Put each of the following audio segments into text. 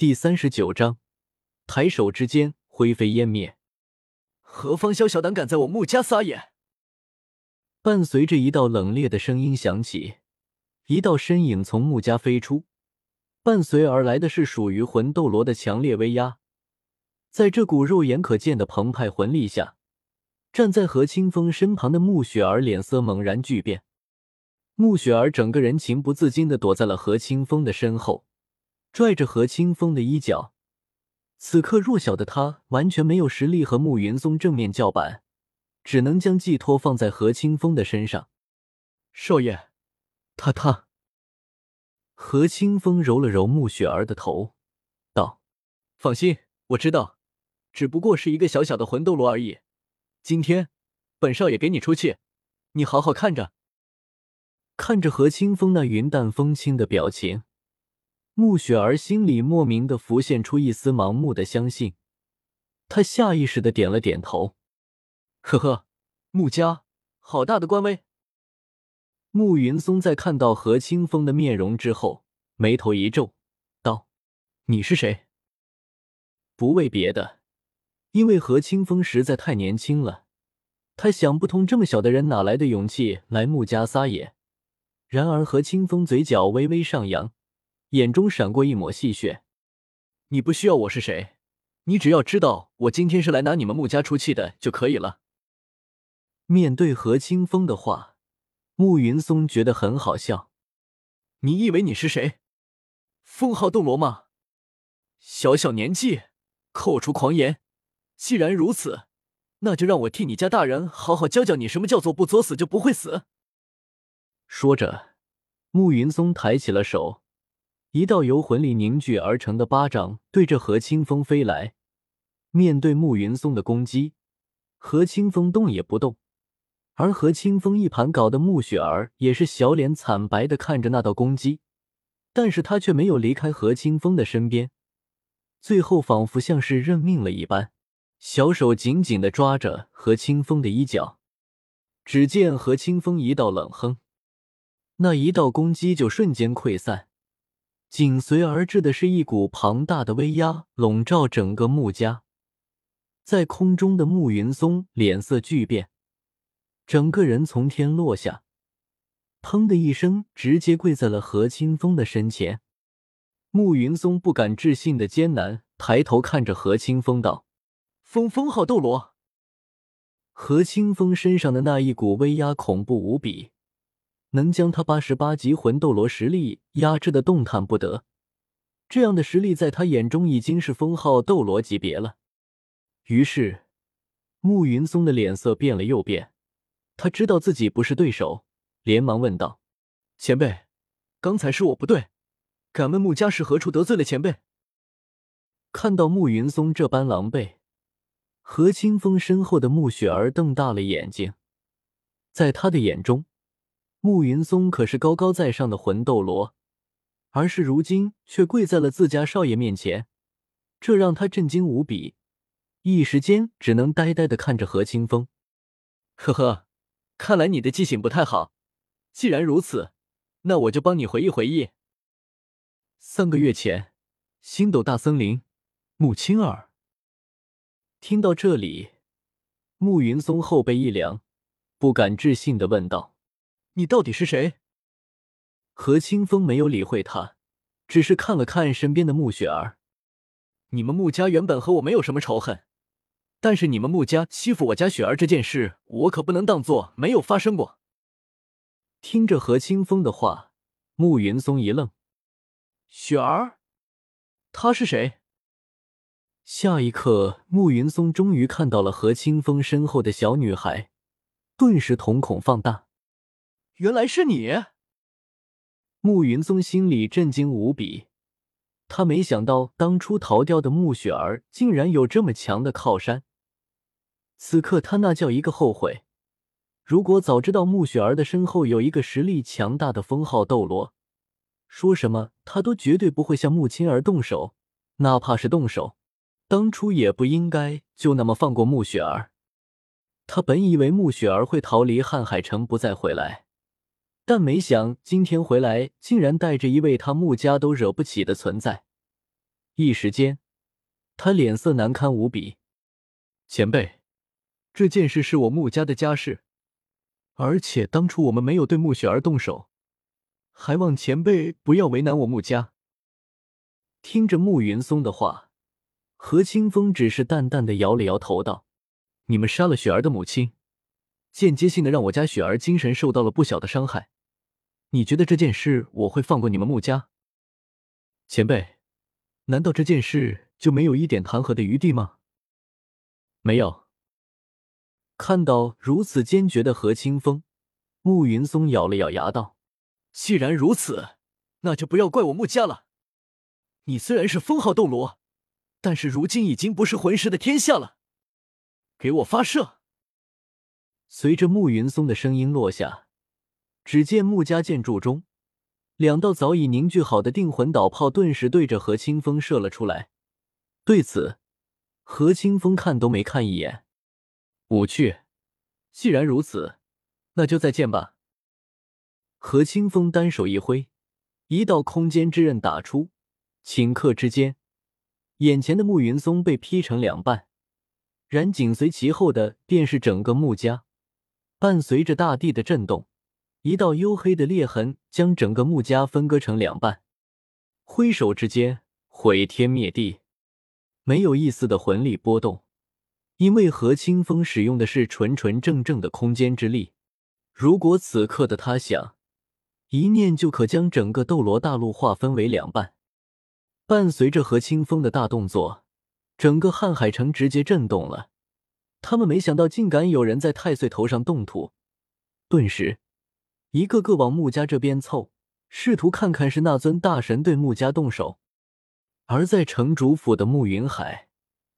第三十九章，抬手之间灰飞烟灭。何方宵小胆敢在我穆家撒野？伴随着一道冷冽的声音响起，一道身影从穆家飞出，伴随而来的是属于魂斗罗的强烈威压。在这股肉眼可见的澎湃魂力下，站在何清风身旁的穆雪儿脸色猛然巨变。穆雪儿整个人情不自禁的躲在了何清风的身后，拽着何清风的衣角。此刻弱小的他完全没有实力和慕云松正面叫板，只能将寄托放在何清风的身上。少爷，他他。何清风揉了揉慕雪儿的头，道：“放心，我知道。”只不过是一个小小的魂斗罗而已，今天本少爷给你出气，你好好看着。看着何清风那云淡风轻的表情，穆雪儿心里莫名的浮现出一丝盲目的相信，她下意识的点了点头。呵呵，穆家好大的官威。穆云松在看到何清风的面容之后，眉头一皱，道：“你是谁？”不为别的。因为何清风实在太年轻了，他想不通这么小的人哪来的勇气来穆家撒野。然而何清风嘴角微微上扬，眼中闪过一抹戏谑：“你不需要我是谁，你只要知道我今天是来拿你们穆家出气的就可以了。”面对何清风的话，穆云松觉得很好笑：“你以为你是谁？封号斗罗吗？小小年纪，口出狂言。”既然如此，那就让我替你家大人好好教教你什么叫做不作死就不会死。说着，穆云松抬起了手，一道由魂力凝聚而成的巴掌对着何清风飞来。面对慕云松的攻击，何清风动也不动，而何清风一盘搞得慕雪儿也是小脸惨白的看着那道攻击，但是他却没有离开何清风的身边，最后仿佛像是认命了一般。小手紧紧的抓着何清风的衣角，只见何清风一道冷哼，那一道攻击就瞬间溃散，紧随而至的是一股庞大的威压笼罩整个穆家，在空中的穆云松脸色巨变，整个人从天落下，砰的一声，直接跪在了何清风的身前。穆云松不敢置信的艰难抬头看着何清风道。风封号斗罗，何清风身上的那一股威压恐怖无比，能将他八十八级魂斗罗实力压制的动弹不得。这样的实力在他眼中已经是封号斗罗级别了。于是，穆云松的脸色变了又变，他知道自己不是对手，连忙问道：“前辈，刚才是我不对，敢问穆家是何处得罪了前辈？”看到穆云松这般狼狈。何清风身后的穆雪儿瞪大了眼睛，在他的眼中，慕云松可是高高在上的魂斗罗，而是如今却跪在了自家少爷面前，这让他震惊无比，一时间只能呆呆的看着何清风。呵呵，看来你的记性不太好。既然如此，那我就帮你回忆回忆。三个月前，星斗大森林，穆青儿。听到这里，穆云松后背一凉，不敢置信的问道：“你到底是谁？”何清风没有理会他，只是看了看身边的穆雪儿：“你们穆家原本和我没有什么仇恨，但是你们穆家欺负我家雪儿这件事，我可不能当做没有发生过。”听着何清风的话，穆云松一愣：“雪儿，她是谁？”下一刻，穆云松终于看到了何清风身后的小女孩，顿时瞳孔放大。原来是你！穆云松心里震惊无比，他没想到当初逃掉的穆雪儿竟然有这么强的靠山。此刻他那叫一个后悔！如果早知道穆雪儿的身后有一个实力强大的封号斗罗，说什么他都绝对不会向穆青儿动手，哪怕是动手。当初也不应该就那么放过穆雪儿。他本以为穆雪儿会逃离瀚海城不再回来，但没想今天回来竟然带着一位他穆家都惹不起的存在。一时间，他脸色难堪无比。前辈，这件事是我穆家的家事，而且当初我们没有对穆雪儿动手，还望前辈不要为难我穆家。听着穆云松的话，何清风只是淡淡的摇了摇头，道：“你们杀了雪儿的母亲，间接性的让我家雪儿精神受到了不小的伤害。你觉得这件事我会放过你们穆家？前辈，难道这件事就没有一点谈和的余地吗？”没有。看到如此坚决的何清风，穆云松咬了咬牙道：“既然如此，那就不要怪我穆家了。”你虽然是封号斗罗，但是如今已经不是魂师的天下了。给我发射！随着穆云松的声音落下，只见穆家建筑中两道早已凝聚好的定魂导炮顿时对着何清风射了出来。对此，何清风看都没看一眼。无趣。既然如此，那就再见吧。何清风单手一挥，一道空间之刃打出。顷刻之间，眼前的穆云松被劈成两半，然紧随其后的便是整个穆家。伴随着大地的震动，一道黝黑的裂痕将整个穆家分割成两半。挥手之间，毁天灭地，没有一丝的魂力波动，因为何清风使用的是纯纯正正的空间之力。如果此刻的他想，一念就可将整个斗罗大陆划分为两半。伴随着何清风的大动作，整个瀚海城直接震动了。他们没想到，竟敢有人在太岁头上动土。顿时，一个个往穆家这边凑，试图看看是那尊大神对穆家动手。而在城主府的穆云海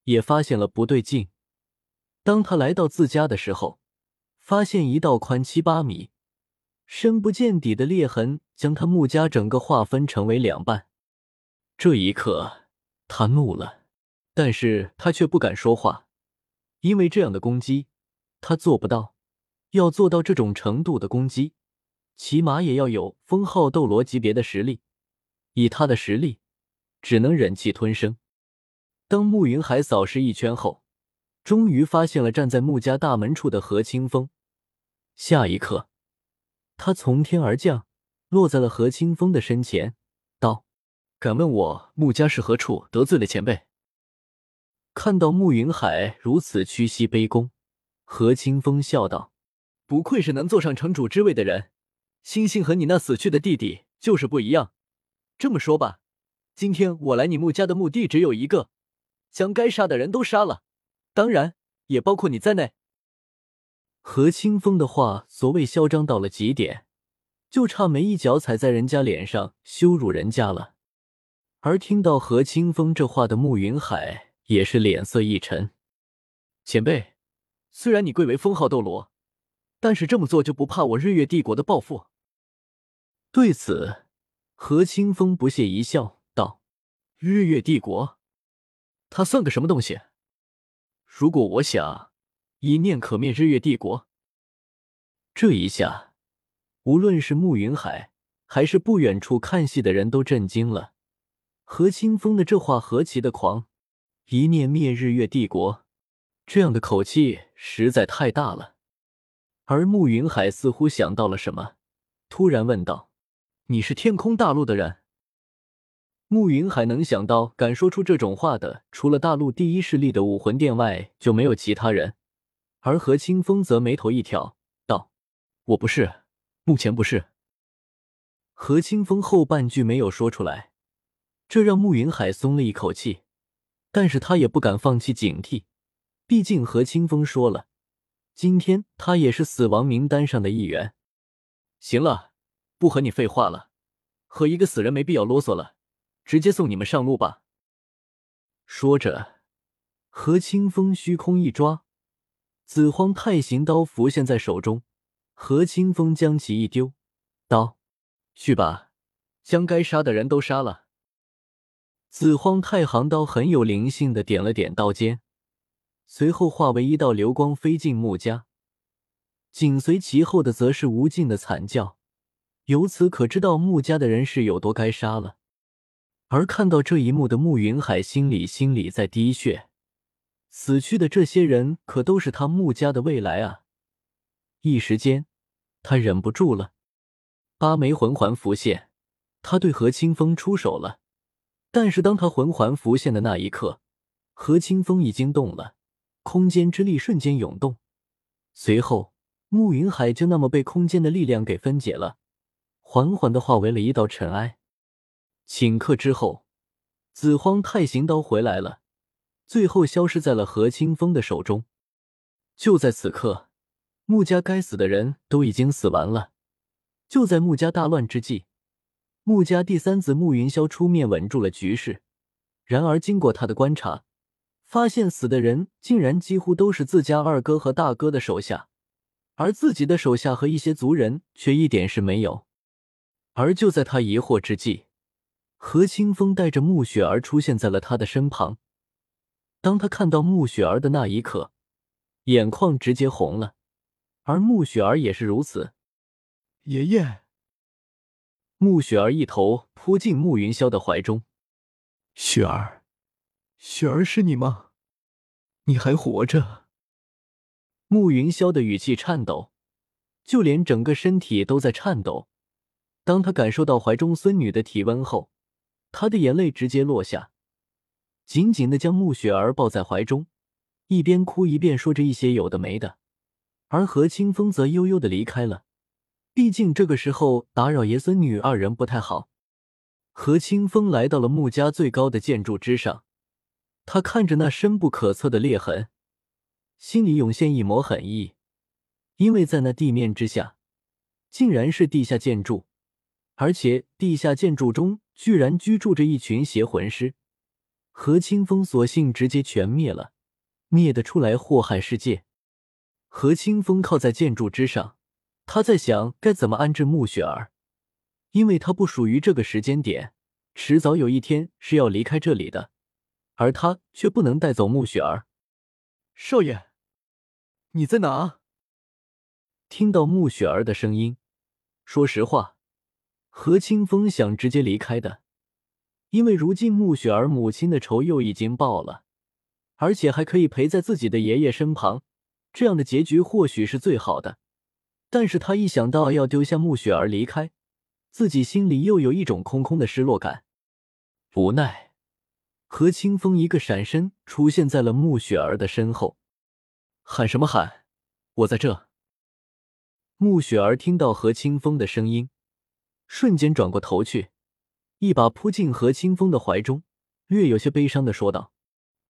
也发现了不对劲。当他来到自家的时候，发现一道宽七八米、深不见底的裂痕将他穆家整个划分成为两半。这一刻，他怒了，但是他却不敢说话，因为这样的攻击他做不到。要做到这种程度的攻击，起码也要有封号斗罗级别的实力。以他的实力，只能忍气吞声。当慕云海扫视一圈后，终于发现了站在穆家大门处的何清风。下一刻，他从天而降，落在了何清风的身前。道敢问我穆家是何处得罪了前辈？看到穆云海如此屈膝卑躬，何清风笑道：“不愧是能坐上城主之位的人，星星和你那死去的弟弟就是不一样。这么说吧，今天我来你穆家的目的只有一个，将该杀的人都杀了，当然也包括你在内。”何清风的话所谓嚣张到了极点，就差没一脚踩在人家脸上羞辱人家了。而听到何清风这话的慕云海也是脸色一沉。前辈，虽然你贵为封号斗罗，但是这么做就不怕我日月帝国的报复？对此，何清风不屑一笑，道：“日月帝国，他算个什么东西？如果我想，一念可灭日月帝国。”这一下，无论是慕云海还是不远处看戏的人都震惊了。何清风的这话何其的狂！一念灭日月帝国，这样的口气实在太大了。而慕云海似乎想到了什么，突然问道：“你是天空大陆的人？”慕云海能想到敢说出这种话的，除了大陆第一势力的武魂殿外，就没有其他人。而何清风则眉头一挑，道：“我不是，目前不是。”何清风后半句没有说出来。这让慕云海松了一口气，但是他也不敢放弃警惕，毕竟何清风说了，今天他也是死亡名单上的一员。行了，不和你废话了，和一个死人没必要啰嗦了，直接送你们上路吧。说着，何清风虚空一抓，紫荒太行刀浮现在手中，何清风将其一丢，刀：“去吧，将该杀的人都杀了。”紫荒太行刀很有灵性的点了点刀尖，随后化为一道流光飞进穆家，紧随其后的则是无尽的惨叫。由此可知道穆家的人是有多该杀了。而看到这一幕的慕云海心里心里在滴血，死去的这些人可都是他穆家的未来啊！一时间，他忍不住了，八枚魂环浮现，他对何清风出手了。但是当他魂环浮现的那一刻，何清风已经动了，空间之力瞬间涌动，随后慕云海就那么被空间的力量给分解了，缓缓的化为了一道尘埃。顷刻之后，紫荒太行刀回来了，最后消失在了何清风的手中。就在此刻。穆家该死的人都已经死完了。就在穆家大乱之际，穆家第三子穆云霄出面稳住了局势。然而，经过他的观察，发现死的人竟然几乎都是自家二哥和大哥的手下，而自己的手下和一些族人却一点事没有。而就在他疑惑之际，何清风带着穆雪儿出现在了他的身旁。当他看到穆雪儿的那一刻，眼眶直接红了。而穆雪儿也是如此。爷爷，穆雪儿一头扑进穆云霄的怀中。雪儿，雪儿是你吗？你还活着？穆云霄的语气颤抖，就连整个身体都在颤抖。当他感受到怀中孙女的体温后，他的眼泪直接落下，紧紧的将穆雪儿抱在怀中，一边哭一边说着一些有的没的。而何清风则悠悠的离开了，毕竟这个时候打扰爷孙女二人不太好。何清风来到了穆家最高的建筑之上，他看着那深不可测的裂痕，心里涌现一抹狠意，因为在那地面之下，竟然是地下建筑，而且地下建筑中居然居住着一群邪魂师。何清风索性直接全灭了，灭得出来祸害世界。何清风靠在建筑之上，他在想该怎么安置穆雪儿，因为他不属于这个时间点，迟早有一天是要离开这里的，而他却不能带走穆雪儿。少爷，你在哪？听到穆雪儿的声音，说实话，何清风想直接离开的，因为如今穆雪儿母亲的仇又已经报了，而且还可以陪在自己的爷爷身旁。这样的结局或许是最好的，但是他一想到要丢下穆雪儿离开，自己心里又有一种空空的失落感。无奈，何清风一个闪身出现在了穆雪儿的身后，喊什么喊？我在这。穆雪儿听到何清风的声音，瞬间转过头去，一把扑进何清风的怀中，略有些悲伤的说道：“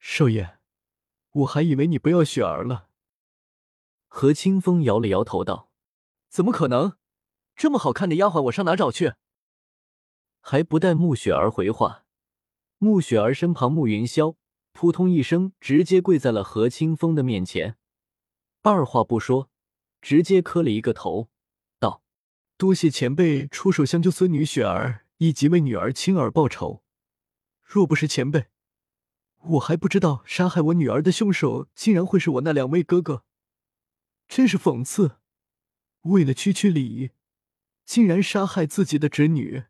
少爷，我还以为你不要雪儿了。”何清风摇了摇头，道：“怎么可能？这么好看的丫鬟，我上哪找去？”还不待穆雪儿回话，穆雪儿身旁穆云霄扑通一声，直接跪在了何清风的面前，二话不说，直接磕了一个头，：“多谢前辈出手相救孙女雪儿，以及为女儿青儿报仇。若不是前辈，我还不知道杀害我女儿的凶手竟然会是我那两位哥哥。”真是讽刺！为了区区礼仪，竟然杀害自己的侄女。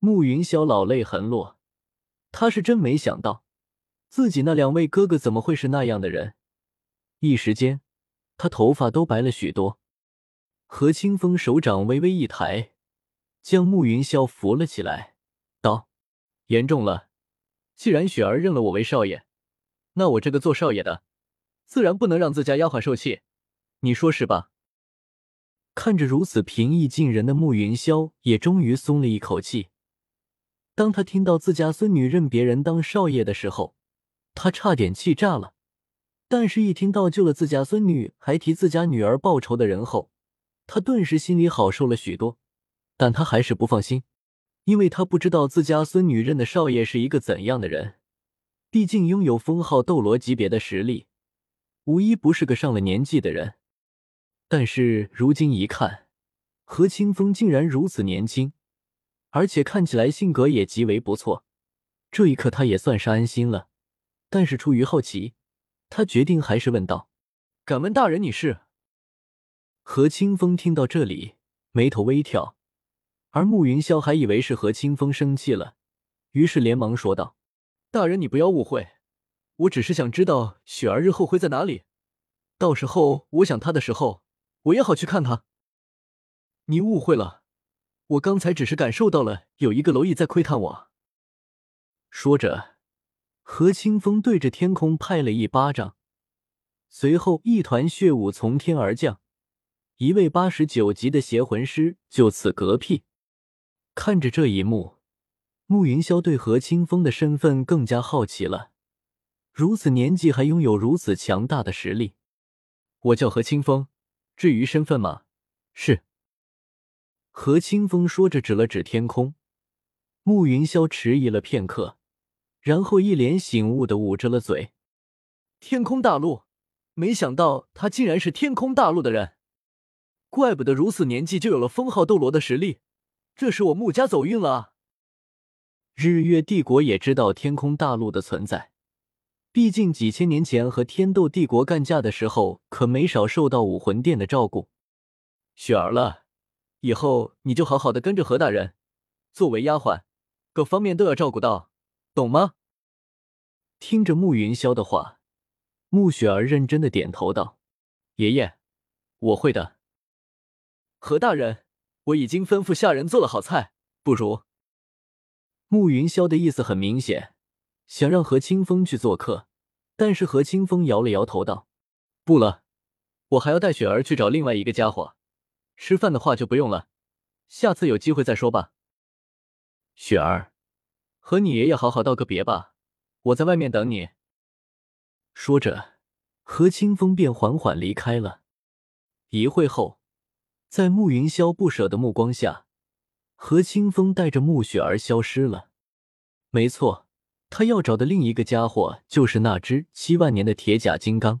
慕云霄老泪横落，他是真没想到，自己那两位哥哥怎么会是那样的人。一时间，他头发都白了许多。何清风手掌微微一抬，将慕云霄扶了起来，道：“严重了！既然雪儿认了我为少爷，那我这个做少爷的……”自然不能让自家丫鬟受气，你说是吧？看着如此平易近人的慕云霄，也终于松了一口气。当他听到自家孙女认别人当少爷的时候，他差点气炸了。但是，一听到救了自家孙女还替自家女儿报仇的人后，他顿时心里好受了许多。但他还是不放心，因为他不知道自家孙女认的少爷是一个怎样的人。毕竟拥有封号斗罗级别的实力。无一不是个上了年纪的人，但是如今一看，何清风竟然如此年轻，而且看起来性格也极为不错。这一刻，他也算是安心了。但是出于好奇，他决定还是问道：“敢问大人你是？”何清风听到这里，眉头微挑，而慕云霄还以为是何清风生气了，于是连忙说道：“大人，你不要误会，我只是想知道雪儿日后会在哪里，到时候我想她的时候，我也好去看她。”你误会了，我刚才只是感受到了有一个蝼蚁在窥探我。说着，何清风对着天空拍了一巴掌，随后一团血雾从天而降，一位八十九级的邪魂师就此嗝屁。看着这一幕，慕云霄对何清风的身份更加好奇了。如此年纪还拥有如此强大的实力，我叫何清风。至于身份嘛，是。何清风说着，指了指天空。慕云霄迟疑了片刻，然后一脸醒悟的捂着了嘴。天空大陆，没想到他竟然是天空大陆的人，怪不得如此年纪就有了封号斗罗的实力，这是我穆家走运了！日月帝国也知道天空大陆的存在，毕竟几千年前和天斗帝国干架的时候，可没少受到武魂殿的照顾。雪儿了。以后你就好好的跟着何大人，作为丫鬟，各方面都要照顾到，懂吗？听着慕云霄的话，慕雪儿认真的点头道：“爷爷，我会的。”何大人，我已经吩咐下人做了好菜，不如……慕云霄的意思很明显，想让何清风去做客，但是何清风摇了摇头道：“不了，我还要带雪儿去找另外一个家伙。”吃饭的话就不用了，下次有机会再说吧。雪儿，和你爷爷好好道个别吧，我在外面等你。说着，何清风便缓缓离开了。一会后，在慕云霄不舍的目光下，何清风带着慕雪儿消失了。没错，他要找的另一个家伙就是那只七万年的铁甲金刚。